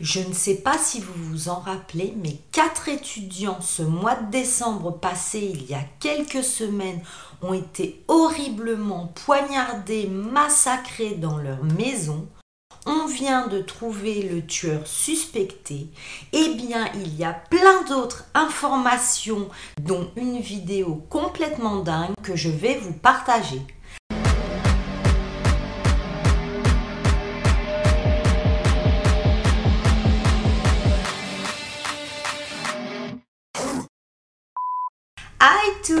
Je ne sais pas si vous vous en rappelez, mais quatre étudiants ce mois de décembre passé, il y a quelques semaines, ont été horriblement poignardés, massacrés dans leur maison. On vient de trouver le tueur suspecté. Eh bien, il y a plein d'autres informations, dont une vidéo complètement dingue que je vais vous partager.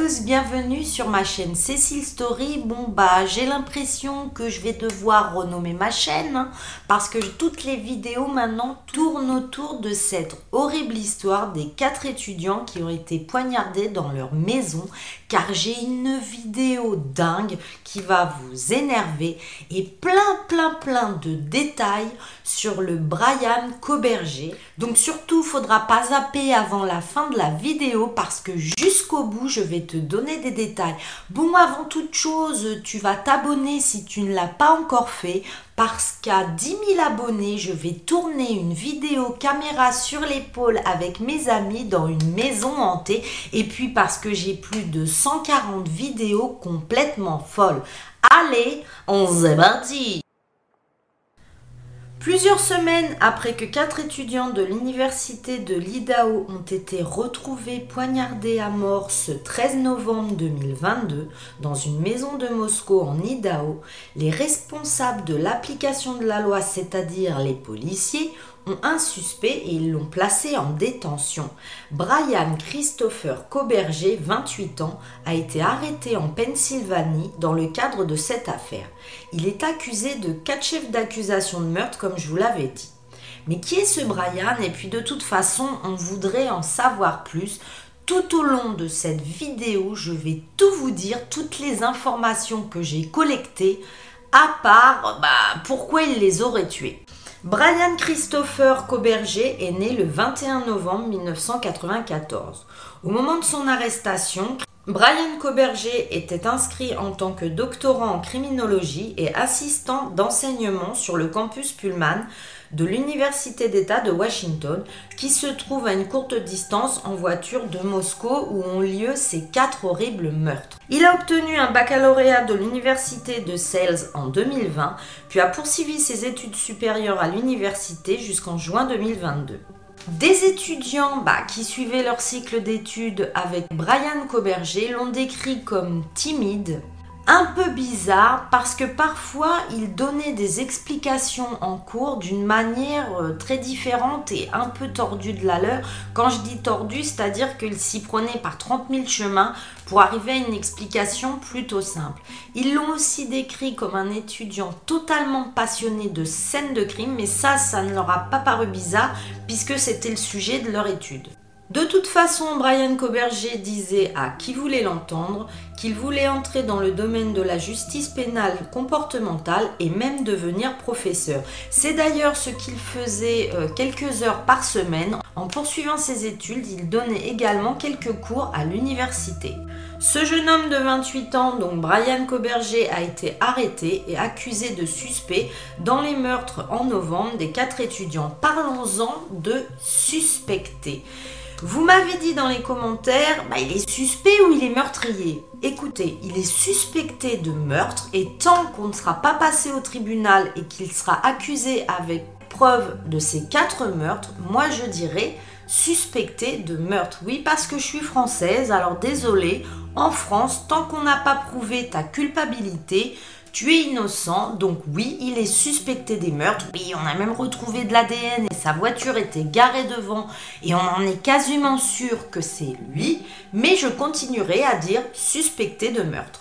Bienvenue sur ma chaîne Cécile Story. Bon bah j'ai l'impression que je vais devoir renommer ma chaîne hein, parce que toutes les vidéos maintenant tournent autour de cette horrible histoire des quatre étudiants qui ont été poignardés dans leur maison car j'ai une vidéo dingue qui va vous énerver et plein plein plein de détails sur le Brian Coberger. Donc surtout faudra pas zapper avant la fin de la vidéo parce que jusqu'au bout je vais te donner des détails. Bon, avant toute chose, tu vas t'abonner si tu ne l'as pas encore fait parce qu'à 10 000 abonnés, je vais tourner une vidéo caméra sur l'épaule avec mes amis dans une maison hantée. Et puis parce que j'ai plus de 140 vidéos complètement folles. Allez, on se parti Plusieurs semaines après que quatre étudiants de l'université de l'Idaho ont été retrouvés poignardés à mort ce 13 novembre 2022 dans une maison de Moscou en Idaho, les responsables de l'application de la loi, c'est-à-dire les policiers, un suspect et ils l'ont placé en détention. Brian Christopher Coberger, 28 ans, a été arrêté en Pennsylvanie dans le cadre de cette affaire. Il est accusé de quatre chefs d'accusation de meurtre, comme je vous l'avais dit. Mais qui est ce Brian? Et puis de toute façon, on voudrait en savoir plus. Tout au long de cette vidéo, je vais tout vous dire, toutes les informations que j'ai collectées, à part bah, pourquoi il les aurait tués. Brian Christopher Coberger est né le 21 novembre 1994. Au moment de son arrestation, Brian Coberger était inscrit en tant que doctorant en criminologie et assistant d'enseignement sur le campus Pullman de l'Université d'État de Washington, qui se trouve à une courte distance en voiture de Moscou où ont lieu ces quatre horribles meurtres. Il a obtenu un baccalauréat de l'Université de Sales en 2020, puis a poursuivi ses études supérieures à l'université jusqu'en juin 2022. Des étudiants bah, qui suivaient leur cycle d'études avec Brian Coberger l'ont décrit comme timide, un peu bizarre parce que parfois il donnait des explications en cours d'une manière euh, très différente et un peu tordue de la leur. Quand je dis tordue, c'est-à-dire qu'il s'y prenait par 30 000 chemins pour arriver à une explication plutôt simple. Ils l'ont aussi décrit comme un étudiant totalement passionné de scènes de crime, mais ça, ça ne leur a pas paru bizarre puisque c'était le sujet de leur étude. De toute façon, Brian Coberger disait à qui voulait l'entendre qu'il voulait entrer dans le domaine de la justice pénale comportementale et même devenir professeur. C'est d'ailleurs ce qu'il faisait euh, quelques heures par semaine. En poursuivant ses études, il donnait également quelques cours à l'université. Ce jeune homme de 28 ans, donc Brian Coberger, a été arrêté et accusé de suspect dans les meurtres en novembre des quatre étudiants. Parlons-en de suspecté. Vous m'avez dit dans les commentaires, bah, il est suspect ou il est meurtrier. Écoutez, il est suspecté de meurtre et tant qu'on ne sera pas passé au tribunal et qu'il sera accusé avec preuve de ces quatre meurtres, moi je dirais suspecté de meurtre. Oui, parce que je suis française, alors désolé, en France, tant qu'on n'a pas prouvé ta culpabilité, tu es innocent, donc oui, il est suspecté des meurtres. Oui, on a même retrouvé de l'ADN et sa voiture était garée devant et on en est quasiment sûr que c'est lui, mais je continuerai à dire suspecté de meurtre.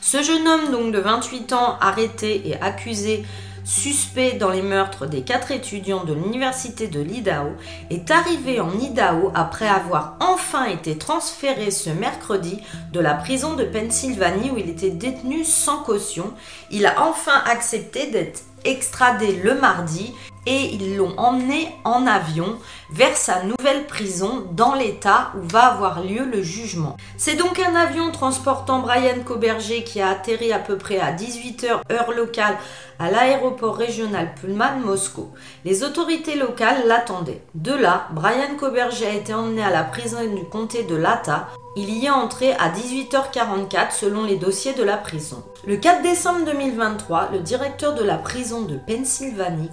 Ce jeune homme donc de 28 ans arrêté et accusé suspect dans les meurtres des quatre étudiants de l'université de l'Idaho, est arrivé en Idaho après avoir enfin été transféré ce mercredi de la prison de Pennsylvanie où il était détenu sans caution. Il a enfin accepté d'être extradé le mardi et ils l'ont emmené en avion vers sa nouvelle prison dans l'état où va avoir lieu le jugement. C'est donc un avion transportant Brian Coberger qui a atterri à peu près à 18h heure locale à l'aéroport régional Pullman Moscou. Les autorités locales l'attendaient. De là, Brian Coberger a été emmené à la prison du comté de Lata il y est entré à 18h44 selon les dossiers de la prison. Le 4 décembre 2023, le directeur de la prison de Pennsylvanie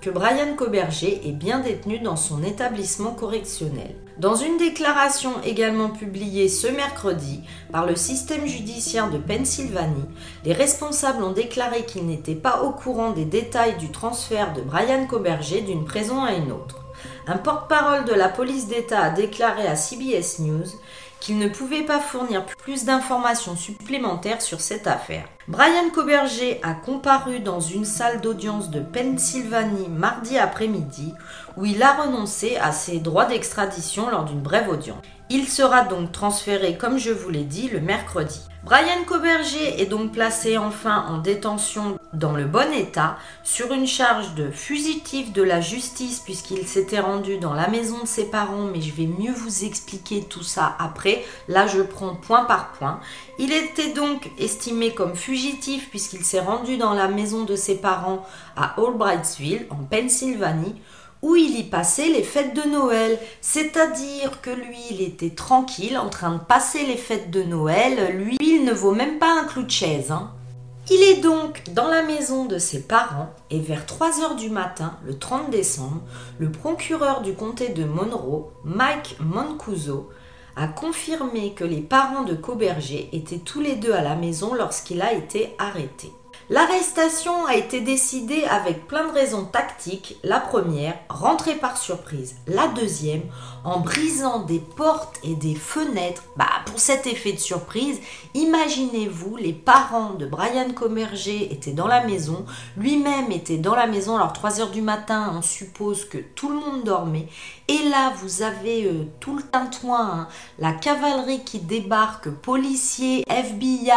que Brian Coberger est bien détenu dans son établissement correctionnel. Dans une déclaration également publiée ce mercredi par le système judiciaire de Pennsylvanie, les responsables ont déclaré qu'ils n'étaient pas au courant des détails du transfert de Brian Coberger d'une prison à une autre. Un porte-parole de la police d'État a déclaré à CBS News qu'il ne pouvait pas fournir plus d'informations supplémentaires sur cette affaire. Brian Coberger a comparu dans une salle d'audience de Pennsylvanie mardi après-midi où il a renoncé à ses droits d'extradition lors d'une brève audience. Il sera donc transféré, comme je vous l'ai dit, le mercredi. Brian Coberger est donc placé enfin en détention dans le bon état sur une charge de fugitif de la justice puisqu'il s'était rendu dans la maison de ses parents mais je vais mieux vous expliquer tout ça après. Là je prends point par point. Il était donc estimé comme fugitif puisqu'il s'est rendu dans la maison de ses parents à Albrightsville en Pennsylvanie où il y passait les fêtes de Noël. C'est-à-dire que lui, il était tranquille en train de passer les fêtes de Noël. Lui, il ne vaut même pas un clou de chaise. Hein. Il est donc dans la maison de ses parents et vers 3 heures du matin, le 30 décembre, le procureur du comté de Monroe, Mike Mancuso, a confirmé que les parents de Coberger étaient tous les deux à la maison lorsqu'il a été arrêté. L'arrestation a été décidée avec plein de raisons tactiques. La première, rentrer par surprise. La deuxième, en brisant des portes et des fenêtres. Bah, pour cet effet de surprise, imaginez-vous, les parents de Brian Comerger étaient dans la maison, lui-même était dans la maison, alors 3 heures du matin, on suppose que tout le monde dormait. Et là, vous avez euh, tout le tintouin, hein. la cavalerie qui débarque, policiers, FBI,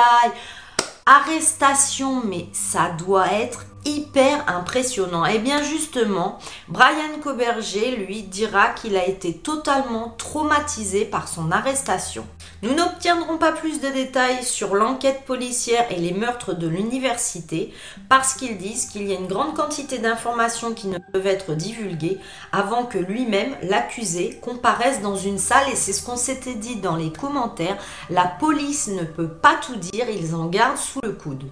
arrestation, mais ça doit être hyper impressionnant. Et eh bien justement, Brian Coberger lui dira qu'il a été totalement traumatisé par son arrestation. Nous n'obtiendrons pas plus de détails sur l'enquête policière et les meurtres de l'université parce qu'ils disent qu'il y a une grande quantité d'informations qui ne peuvent être divulguées avant que lui-même, l'accusé, comparaisse dans une salle et c'est ce qu'on s'était dit dans les commentaires. La police ne peut pas tout dire, ils en gardent sous le coude.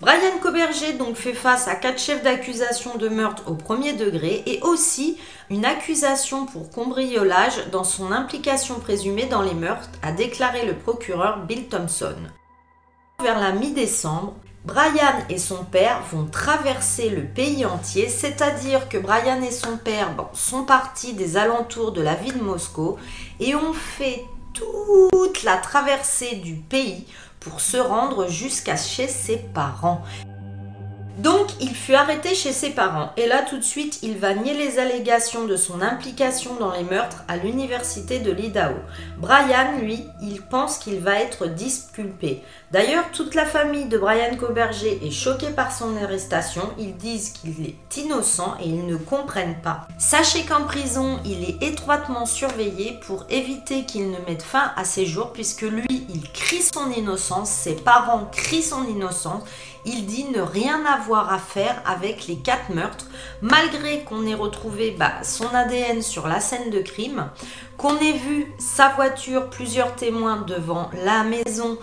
Brian Coberger donc fait face à quatre chefs d'accusation de meurtre au premier degré et aussi une accusation pour cambriolage dans son implication présumée dans les meurtres, a déclaré le procureur Bill Thompson. Vers la mi-décembre, Brian et son père vont traverser le pays entier, c'est-à-dire que Brian et son père sont partis des alentours de la ville de Moscou et ont fait toute la traversée du pays pour se rendre jusqu'à chez ses parents. Donc, il fut arrêté chez ses parents et là tout de suite, il va nier les allégations de son implication dans les meurtres à l'université de l'Idaho. Brian, lui, il pense qu'il va être disculpé. D'ailleurs, toute la famille de Brian Coberger est choquée par son arrestation. Ils disent qu'il est innocent et ils ne comprennent pas. Sachez qu'en prison, il est étroitement surveillé pour éviter qu'il ne mette fin à ses jours puisque lui, il crie son innocence, ses parents crient son innocence il dit ne rien avoir à faire avec les quatre meurtres, malgré qu'on ait retrouvé bah, son ADN sur la scène de crime, qu'on ait vu sa voiture, plusieurs témoins devant la maison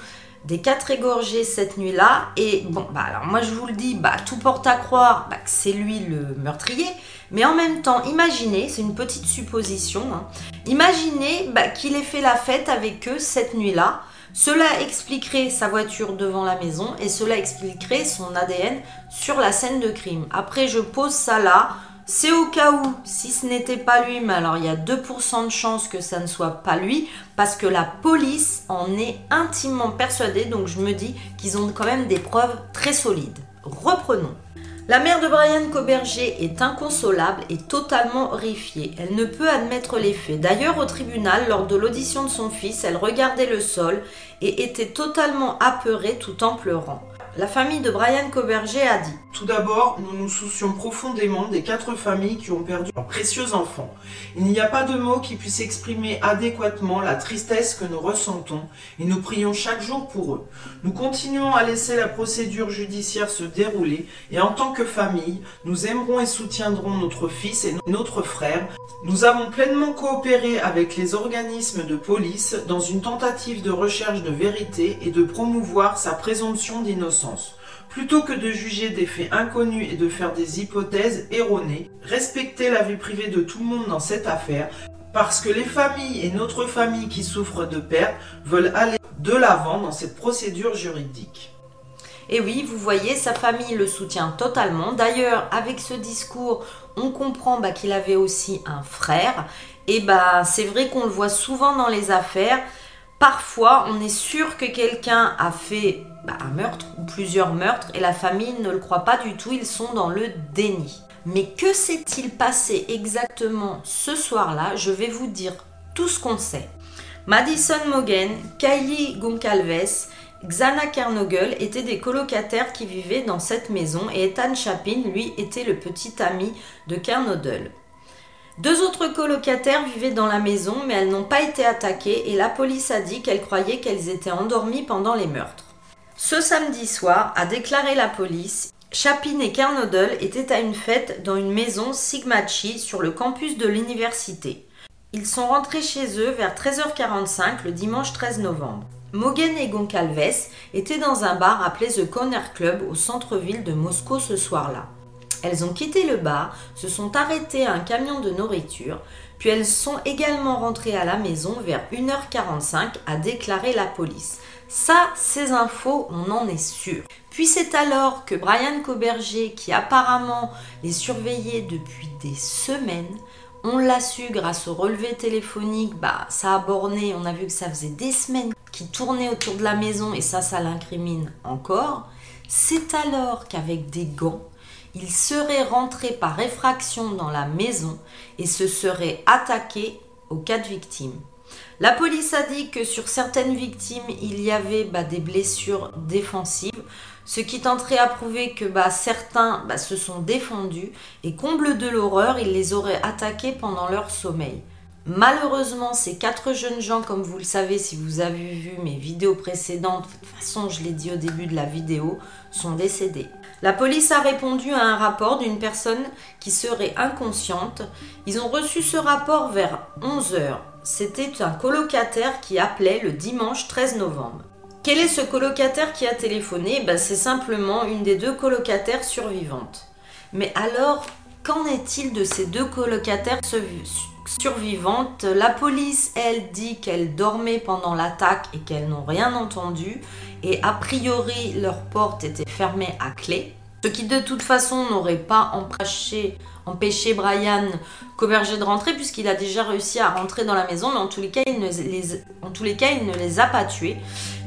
des quatre égorgés cette nuit-là. Et bon, bah alors moi je vous le dis, bah tout porte à croire bah, que c'est lui le meurtrier. Mais en même temps, imaginez, c'est une petite supposition, hein, imaginez qu'il ait fait la fête avec eux cette nuit-là. Cela expliquerait sa voiture devant la maison et cela expliquerait son ADN sur la scène de crime. Après, je pose ça là. C'est au cas où, si ce n'était pas lui, mais alors il y a 2% de chance que ça ne soit pas lui, parce que la police en est intimement persuadée, donc je me dis qu'ils ont quand même des preuves très solides. Reprenons. La mère de Brian Coberger est inconsolable et totalement horrifiée. Elle ne peut admettre les faits. D'ailleurs, au tribunal, lors de l'audition de son fils, elle regardait le sol et était totalement apeurée tout en pleurant. La famille de Brian Coberger a dit Tout d'abord, nous nous soucions profondément des quatre familles qui ont perdu leurs précieux enfants. Il n'y a pas de mots qui puissent exprimer adéquatement la tristesse que nous ressentons et nous prions chaque jour pour eux. Nous continuons à laisser la procédure judiciaire se dérouler et en tant que famille, nous aimerons et soutiendrons notre fils et notre frère. Nous avons pleinement coopéré avec les organismes de police dans une tentative de recherche de vérité et de promouvoir sa présomption d'innocence. Plutôt que de juger des faits inconnus et de faire des hypothèses erronées, respecter la vie privée de tout le monde dans cette affaire, parce que les familles et notre famille qui souffrent de perte veulent aller de l'avant dans cette procédure juridique. Et oui, vous voyez, sa famille le soutient totalement. D'ailleurs, avec ce discours, on comprend bah, qu'il avait aussi un frère. Et bah, c'est vrai qu'on le voit souvent dans les affaires. Parfois, on est sûr que quelqu'un a fait bah, un meurtre ou plusieurs meurtres et la famille ne le croit pas du tout, ils sont dans le déni. Mais que s'est-il passé exactement ce soir-là? Je vais vous dire tout ce qu'on sait. Madison Mogen, Kylie Goncalves, Xana Kernogel étaient des colocataires qui vivaient dans cette maison et Ethan Chapin, lui, était le petit ami de Kernodle. Deux autres colocataires vivaient dans la maison, mais elles n'ont pas été attaquées et la police a dit qu'elle croyait qu'elles étaient endormies pendant les meurtres. Ce samedi soir, a déclaré la police, Chapin et Kernodle étaient à une fête dans une maison Sigma Chi sur le campus de l'université. Ils sont rentrés chez eux vers 13h45 le dimanche 13 novembre. Mogen et Goncalves étaient dans un bar appelé The Corner Club au centre-ville de Moscou ce soir-là. Elles ont quitté le bar, se sont arrêtées à un camion de nourriture, puis elles sont également rentrées à la maison vers 1h45, a déclaré la police. Ça, ces infos, on en est sûr. Puis c'est alors que Brian Coberger, qui apparemment les surveillait depuis des semaines, on l'a su grâce au relevé téléphonique, bah ça a borné, on a vu que ça faisait des semaines qu'il tournait autour de la maison et ça, ça l'incrimine encore. C'est alors qu'avec des gants, il serait rentré par effraction dans la maison et se serait attaqué aux quatre victimes. La police a dit que sur certaines victimes, il y avait bah, des blessures défensives, ce qui tenterait à prouver que bah, certains bah, se sont défendus et comble de l'horreur, il les aurait attaqués pendant leur sommeil. Malheureusement, ces quatre jeunes gens, comme vous le savez si vous avez vu mes vidéos précédentes, de toute façon je l'ai dit au début de la vidéo, sont décédés. La police a répondu à un rapport d'une personne qui serait inconsciente. Ils ont reçu ce rapport vers 11h. C'était un colocataire qui appelait le dimanche 13 novembre. Quel est ce colocataire qui a téléphoné? Ben, C'est simplement une des deux colocataires survivantes. Mais alors, qu'en est-il de ces deux colocataires survivantes La police, elle, dit qu'elles dormaient pendant l'attaque et qu'elles n'ont rien entendu et a priori leur porte était fermée à clé. Ce qui de toute façon n'aurait pas empêché, empêché Brian Coberger de rentrer puisqu'il a déjà réussi à rentrer dans la maison, mais en tous les cas, il ne les, en tous les, cas, il ne les a pas tués.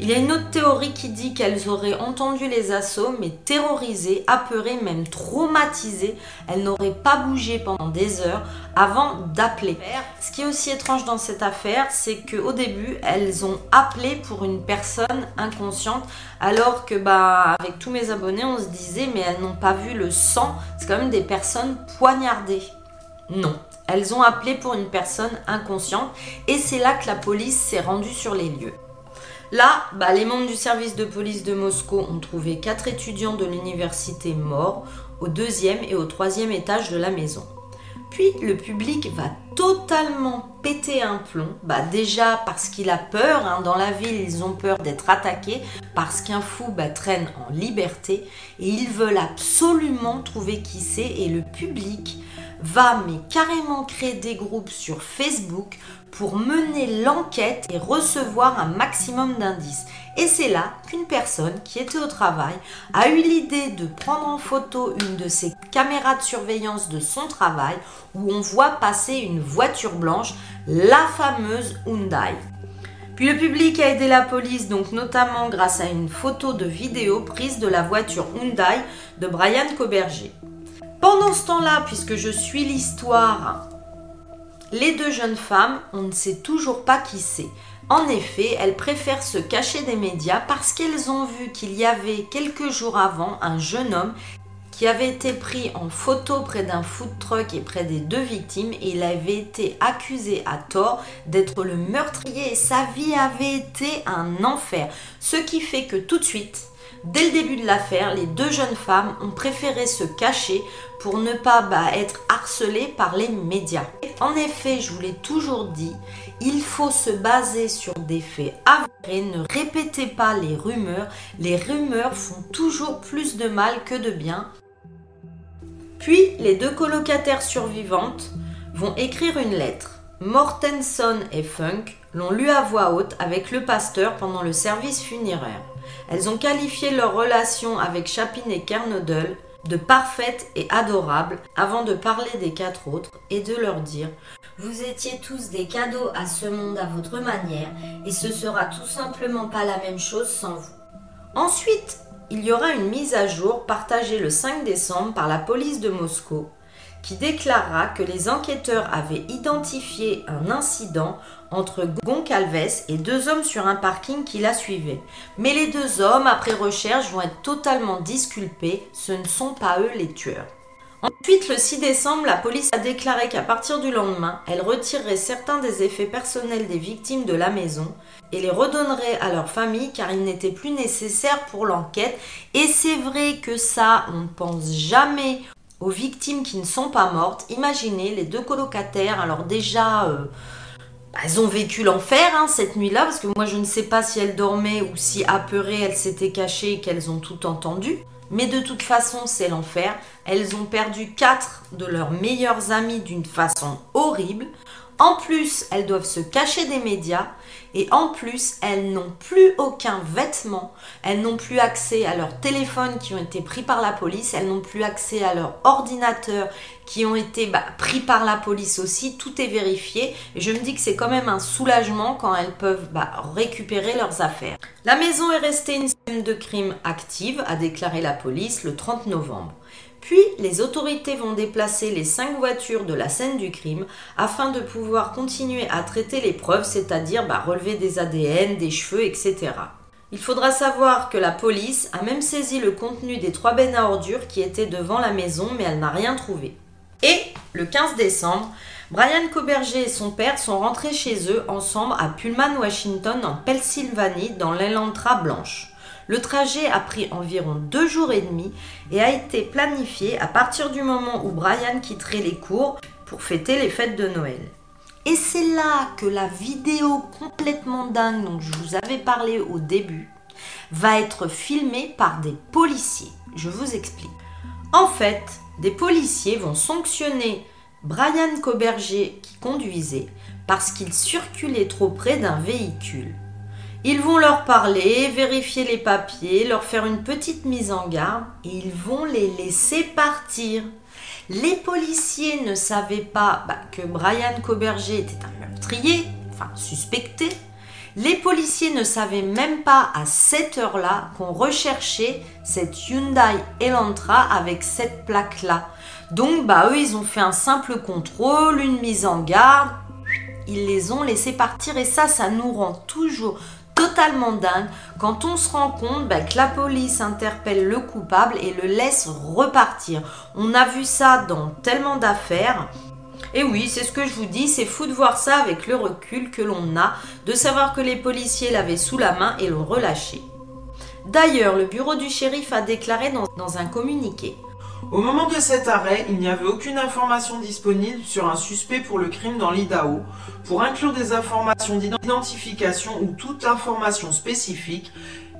Il y a une autre théorie qui dit qu'elles auraient entendu les assauts, mais terrorisées, apeurées, même traumatisées, elles n'auraient pas bougé pendant des heures avant d'appeler. Ce qui est aussi étrange dans cette affaire, c'est qu'au début, elles ont appelé pour une personne inconsciente, alors que bah avec tous mes abonnés, on se disait mais elles n'ont pas vu le sang, c'est quand même des personnes poignardées. Non, elles ont appelé pour une personne inconsciente et c'est là que la police s'est rendue sur les lieux. Là, bah, les membres du service de police de Moscou ont trouvé quatre étudiants de l'université morts au deuxième et au troisième étage de la maison. Puis le public va totalement péter un plomb, bah, déjà parce qu'il a peur, hein. dans la ville ils ont peur d'être attaqués, parce qu'un fou bah, traîne en liberté, et ils veulent absolument trouver qui c'est, et le public va mais carrément créer des groupes sur Facebook pour mener l'enquête et recevoir un maximum d'indices. Et c'est là qu'une personne qui était au travail a eu l'idée de prendre en photo une de ses caméras de surveillance de son travail où on voit passer une voiture blanche, la fameuse Hyundai. Puis le public a aidé la police, donc notamment grâce à une photo de vidéo prise de la voiture Hyundai de Brian Coberger. Pendant ce temps-là, puisque je suis l'histoire, Les deux jeunes femmes, on ne sait toujours pas qui c'est. En effet, elles préfèrent se cacher des médias parce qu'elles ont vu qu'il y avait quelques jours avant un jeune homme qui avait été pris en photo près d'un food truck et près des deux victimes et il avait été accusé à tort d'être le meurtrier et sa vie avait été un enfer. Ce qui fait que tout de suite, dès le début de l'affaire, les deux jeunes femmes ont préféré se cacher pour ne pas bah, être harcelées par les médias. En effet, je vous l'ai toujours dit, il faut se baser sur des faits avérés, ne répétez pas les rumeurs. Les rumeurs font toujours plus de mal que de bien. Puis, les deux colocataires survivantes vont écrire une lettre. Mortenson et Funk l'ont lu à voix haute avec le pasteur pendant le service funéraire. Elles ont qualifié leur relation avec Chapin et Kernodle de parfaite et adorable avant de parler des quatre autres et de leur dire Vous étiez tous des cadeaux à ce monde à votre manière et ce sera tout simplement pas la même chose sans vous. Ensuite, il y aura une mise à jour partagée le 5 décembre par la police de Moscou qui déclarera que les enquêteurs avaient identifié un incident entre Goncalves et deux hommes sur un parking qui la suivaient. Mais les deux hommes, après recherche, vont être totalement disculpés, ce ne sont pas eux les tueurs. Ensuite, le 6 décembre, la police a déclaré qu'à partir du lendemain, elle retirerait certains des effets personnels des victimes de la maison et les redonnerait à leur famille car ils n'étaient plus nécessaires pour l'enquête. Et c'est vrai que ça, on ne pense jamais aux victimes qui ne sont pas mortes. Imaginez les deux colocataires, alors déjà... Euh, elles ont vécu l'enfer hein, cette nuit-là, parce que moi je ne sais pas si elles dormaient ou si apeurées elles s'étaient cachées et qu'elles ont tout entendu. Mais de toute façon, c'est l'enfer. Elles ont perdu quatre de leurs meilleurs amis d'une façon horrible. En plus, elles doivent se cacher des médias et en plus, elles n'ont plus aucun vêtement, elles n'ont plus accès à leurs téléphones qui ont été pris par la police, elles n'ont plus accès à leurs ordinateurs qui ont été bah, pris par la police aussi, tout est vérifié je me dis que c'est quand même un soulagement quand elles peuvent bah, récupérer leurs affaires. La maison est restée une scène de crime active, a déclaré la police le 30 novembre. Puis les autorités vont déplacer les cinq voitures de la scène du crime afin de pouvoir continuer à traiter les preuves, c'est-à-dire bah, relever des ADN, des cheveux, etc. Il faudra savoir que la police a même saisi le contenu des trois bennes à ordures qui étaient devant la maison, mais elle n'a rien trouvé. Et le 15 décembre, Brian Coberger et son père sont rentrés chez eux ensemble à Pullman, Washington, en Pennsylvanie, dans l'Elantra blanche. Le trajet a pris environ deux jours et demi et a été planifié à partir du moment où Brian quitterait les cours pour fêter les fêtes de Noël. Et c'est là que la vidéo complètement dingue dont je vous avais parlé au début va être filmée par des policiers. Je vous explique. En fait, des policiers vont sanctionner Brian Coberger qui conduisait parce qu'il circulait trop près d'un véhicule. Ils vont leur parler, vérifier les papiers, leur faire une petite mise en garde et ils vont les laisser partir. Les policiers ne savaient pas bah, que Brian Coberger était un meurtrier, enfin suspecté. Les policiers ne savaient même pas à cette heure-là qu'on recherchait cette Hyundai Elantra avec cette plaque-là. Donc bah eux ils ont fait un simple contrôle, une mise en garde, ils les ont laissés partir et ça ça nous rend toujours totalement dingue quand on se rend compte bah, que la police interpelle le coupable et le laisse repartir. On a vu ça dans tellement d'affaires. Et oui, c'est ce que je vous dis, c'est fou de voir ça avec le recul que l'on a, de savoir que les policiers l'avaient sous la main et l'ont relâché. D'ailleurs, le bureau du shérif a déclaré dans un communiqué au moment de cet arrêt, il n'y avait aucune information disponible sur un suspect pour le crime dans l'Idaho. Pour inclure des informations d'identification ou toute information spécifique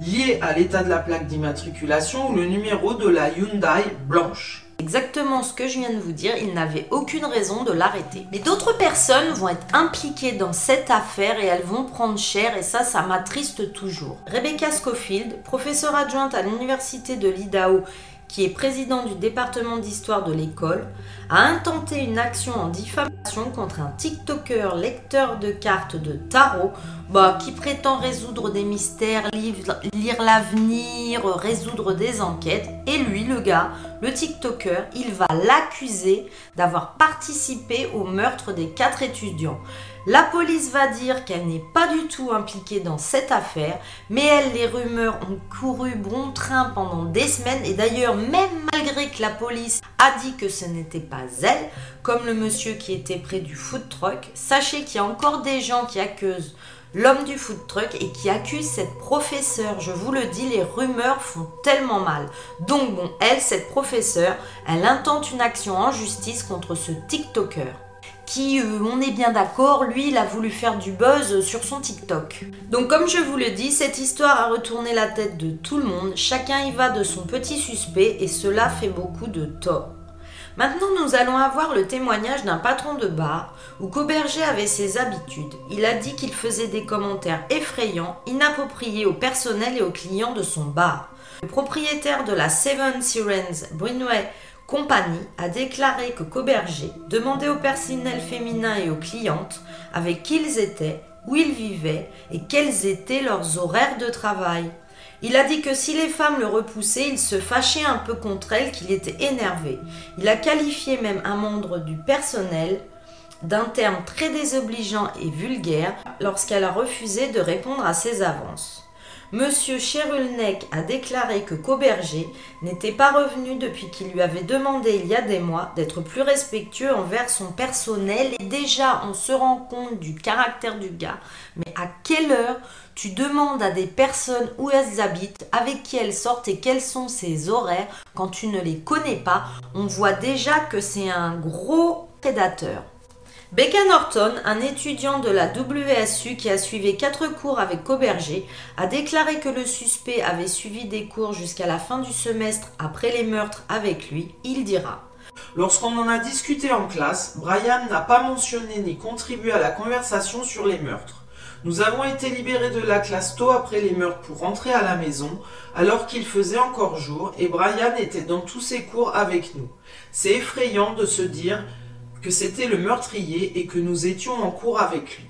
liée à l'état de la plaque d'immatriculation ou le numéro de la Hyundai blanche. Exactement ce que je viens de vous dire, il n'avait aucune raison de l'arrêter. Mais d'autres personnes vont être impliquées dans cette affaire et elles vont prendre cher et ça, ça m'attriste toujours. Rebecca Schofield, professeure adjointe à l'université de l'Idaho qui est président du département d'histoire de l'école, a intenté une action en diffamation contre un TikToker lecteur de cartes de tarot bah, qui prétend résoudre des mystères, lire l'avenir, résoudre des enquêtes. Et lui, le gars, le TikToker, il va l'accuser d'avoir participé au meurtre des quatre étudiants. La police va dire qu'elle n'est pas du tout impliquée dans cette affaire, mais elle, les rumeurs ont couru bon train pendant des semaines et d'ailleurs même malgré que la police a dit que ce n'était pas elle, comme le monsieur qui était près du food truck, sachez qu'il y a encore des gens qui accusent l'homme du food truck et qui accuse cette professeure. Je vous le dis, les rumeurs font tellement mal. Donc bon, elle, cette professeure, elle intente une action en justice contre ce TikToker qui, euh, on est bien d'accord, lui, il a voulu faire du buzz sur son TikTok. Donc comme je vous le dis, cette histoire a retourné la tête de tout le monde, chacun y va de son petit suspect et cela fait beaucoup de tort. Maintenant, nous allons avoir le témoignage d'un patron de bar où Cauberger avait ses habitudes. Il a dit qu'il faisait des commentaires effrayants, inappropriés au personnel et aux clients de son bar. Le propriétaire de la Seven Sirens Brunway Company a déclaré que Cauberger demandait au personnel féminin et aux clientes avec qui ils étaient, où ils vivaient et quels étaient leurs horaires de travail. Il a dit que si les femmes le repoussaient, il se fâchait un peu contre elles, qu'il était énervé. Il a qualifié même un membre du personnel d'un terme très désobligeant et vulgaire lorsqu'elle a refusé de répondre à ses avances. Monsieur Cherulnek a déclaré que Cauberger n'était pas revenu depuis qu'il lui avait demandé il y a des mois d'être plus respectueux envers son personnel et déjà on se rend compte du caractère du gars. Mais à quelle heure tu demandes à des personnes où elles habitent, avec qui elles sortent et quels sont ses horaires quand tu ne les connais pas? On voit déjà que c'est un gros prédateur. Becca Norton, un étudiant de la WSU qui a suivi quatre cours avec Cauberger, a déclaré que le suspect avait suivi des cours jusqu'à la fin du semestre après les meurtres avec lui. Il dira Lorsqu'on en a discuté en classe, Brian n'a pas mentionné ni contribué à la conversation sur les meurtres. Nous avons été libérés de la classe tôt après les meurtres pour rentrer à la maison, alors qu'il faisait encore jour et Brian était dans tous ses cours avec nous. C'est effrayant de se dire que c'était le meurtrier et que nous étions en cours avec lui.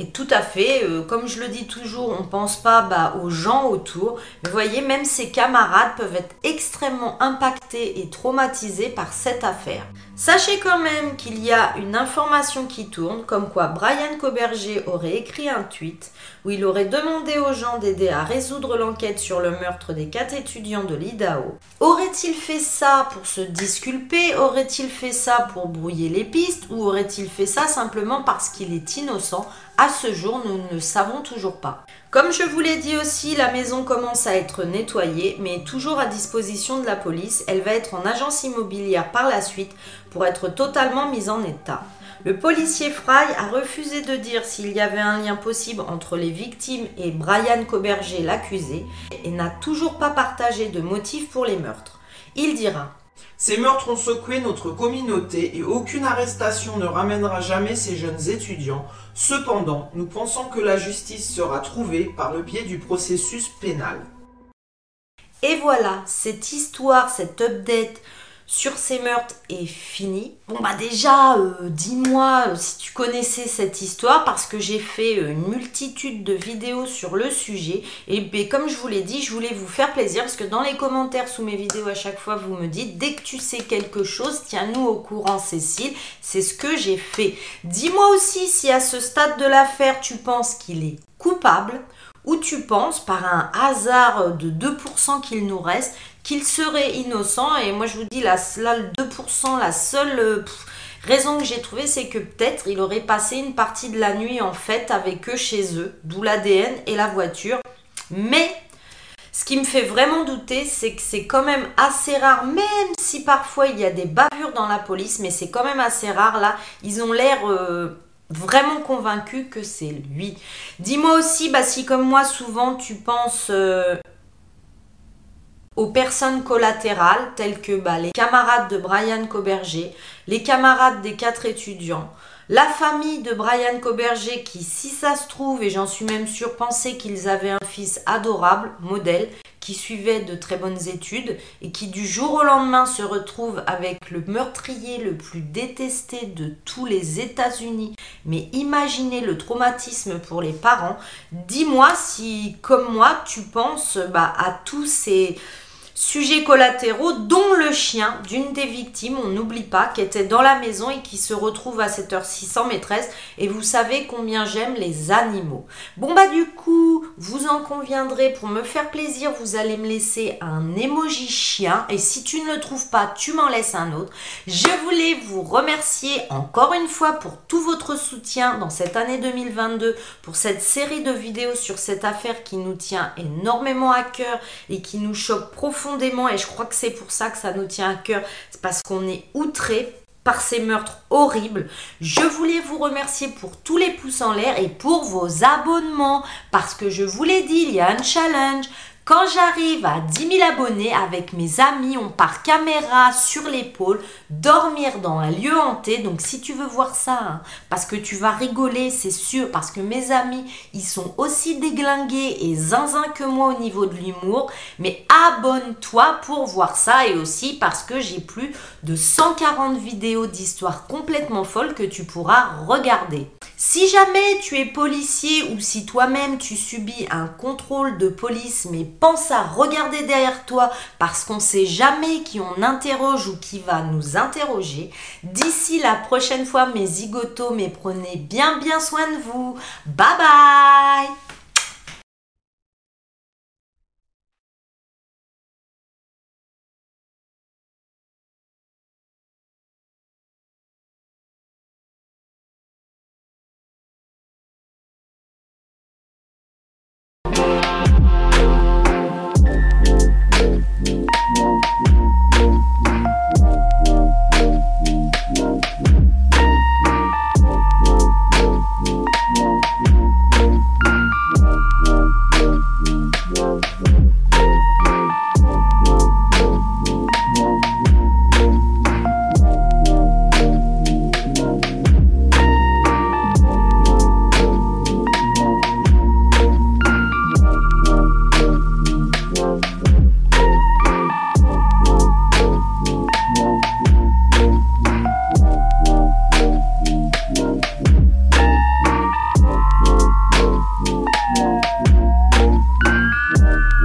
Et tout à fait, euh, comme je le dis toujours, on ne pense pas bah, aux gens autour. Vous voyez, même ses camarades peuvent être extrêmement impactés et traumatisés par cette affaire. Sachez quand même qu'il y a une information qui tourne, comme quoi Brian Coberger aurait écrit un tweet où il aurait demandé aux gens d'aider à résoudre l'enquête sur le meurtre des quatre étudiants de l'IDAO. Aurait-il fait ça pour se disculper? Aurait-il fait ça pour brouiller les pistes? Ou aurait-il fait ça simplement parce qu'il est innocent? À ce jour, nous ne savons toujours pas. Comme je vous l'ai dit aussi, la maison commence à être nettoyée, mais toujours à disposition de la police. Elle va être en agence immobilière par la suite pour être totalement mise en état. Le policier Fry a refusé de dire s'il y avait un lien possible entre les victimes et Brian Coberger, l'accusé, et n'a toujours pas partagé de motif pour les meurtres. Il dira ces meurtres ont secoué notre communauté et aucune arrestation ne ramènera jamais ces jeunes étudiants. Cependant, nous pensons que la justice sera trouvée par le biais du processus pénal. Et voilà, cette histoire, cette update sur ces meurtres est fini. Bon bah déjà, euh, dis-moi euh, si tu connaissais cette histoire parce que j'ai fait euh, une multitude de vidéos sur le sujet et ben, comme je vous l'ai dit, je voulais vous faire plaisir parce que dans les commentaires sous mes vidéos à chaque fois vous me dites dès que tu sais quelque chose, tiens-nous au courant Cécile, c'est ce que j'ai fait. Dis-moi aussi si à ce stade de l'affaire tu penses qu'il est coupable ou tu penses par un hasard de 2% qu'il nous reste qu'il serait innocent. Et moi, je vous dis, là, là le 2%, la seule euh, raison que j'ai trouvée, c'est que peut-être il aurait passé une partie de la nuit en fait avec eux chez eux, d'où l'ADN et la voiture. Mais ce qui me fait vraiment douter, c'est que c'est quand même assez rare, même si parfois il y a des bavures dans la police, mais c'est quand même assez rare là. Ils ont l'air euh, vraiment convaincus que c'est lui. Dis-moi aussi, bah, si comme moi souvent tu penses euh, aux personnes collatérales telles que bah, les camarades de Brian Coberger, les camarades des quatre étudiants, la famille de Brian Coberger qui, si ça se trouve, et j'en suis même sûre, pensait qu'ils avaient un fils adorable, modèle, qui suivait de très bonnes études et qui du jour au lendemain se retrouve avec le meurtrier le plus détesté de tous les États-Unis. Mais imaginez le traumatisme pour les parents. Dis-moi si, comme moi, tu penses bah, à tous ces Sujets collatéraux, dont le chien d'une des victimes, on n'oublie pas, qui était dans la maison et qui se retrouve à cette heure-ci sans maîtresse. Et vous savez combien j'aime les animaux. Bon bah du coup, vous en conviendrez, pour me faire plaisir, vous allez me laisser un emoji chien. Et si tu ne le trouves pas, tu m'en laisses un autre. Je voulais vous remercier encore une fois pour tout votre soutien dans cette année 2022, pour cette série de vidéos sur cette affaire qui nous tient énormément à cœur et qui nous choque profondément et je crois que c'est pour ça que ça nous tient à cœur, c'est parce qu'on est outré par ces meurtres horribles. Je voulais vous remercier pour tous les pouces en l'air et pour vos abonnements parce que je vous l'ai dit, il y a un challenge. Quand j'arrive à 10 000 abonnés avec mes amis, on part caméra sur l'épaule, dormir dans un lieu hanté. Donc si tu veux voir ça, hein, parce que tu vas rigoler, c'est sûr, parce que mes amis, ils sont aussi déglingués et zinzin que moi au niveau de l'humour. Mais abonne-toi pour voir ça et aussi parce que j'ai plus de 140 vidéos d'histoires complètement folles que tu pourras regarder. Si jamais tu es policier ou si toi-même tu subis un contrôle de police, mais pense à regarder derrière toi parce qu'on sait jamais qui on interroge ou qui va nous interroger. D'ici la prochaine fois, mes zigotos, mais prenez bien bien soin de vous. Bye bye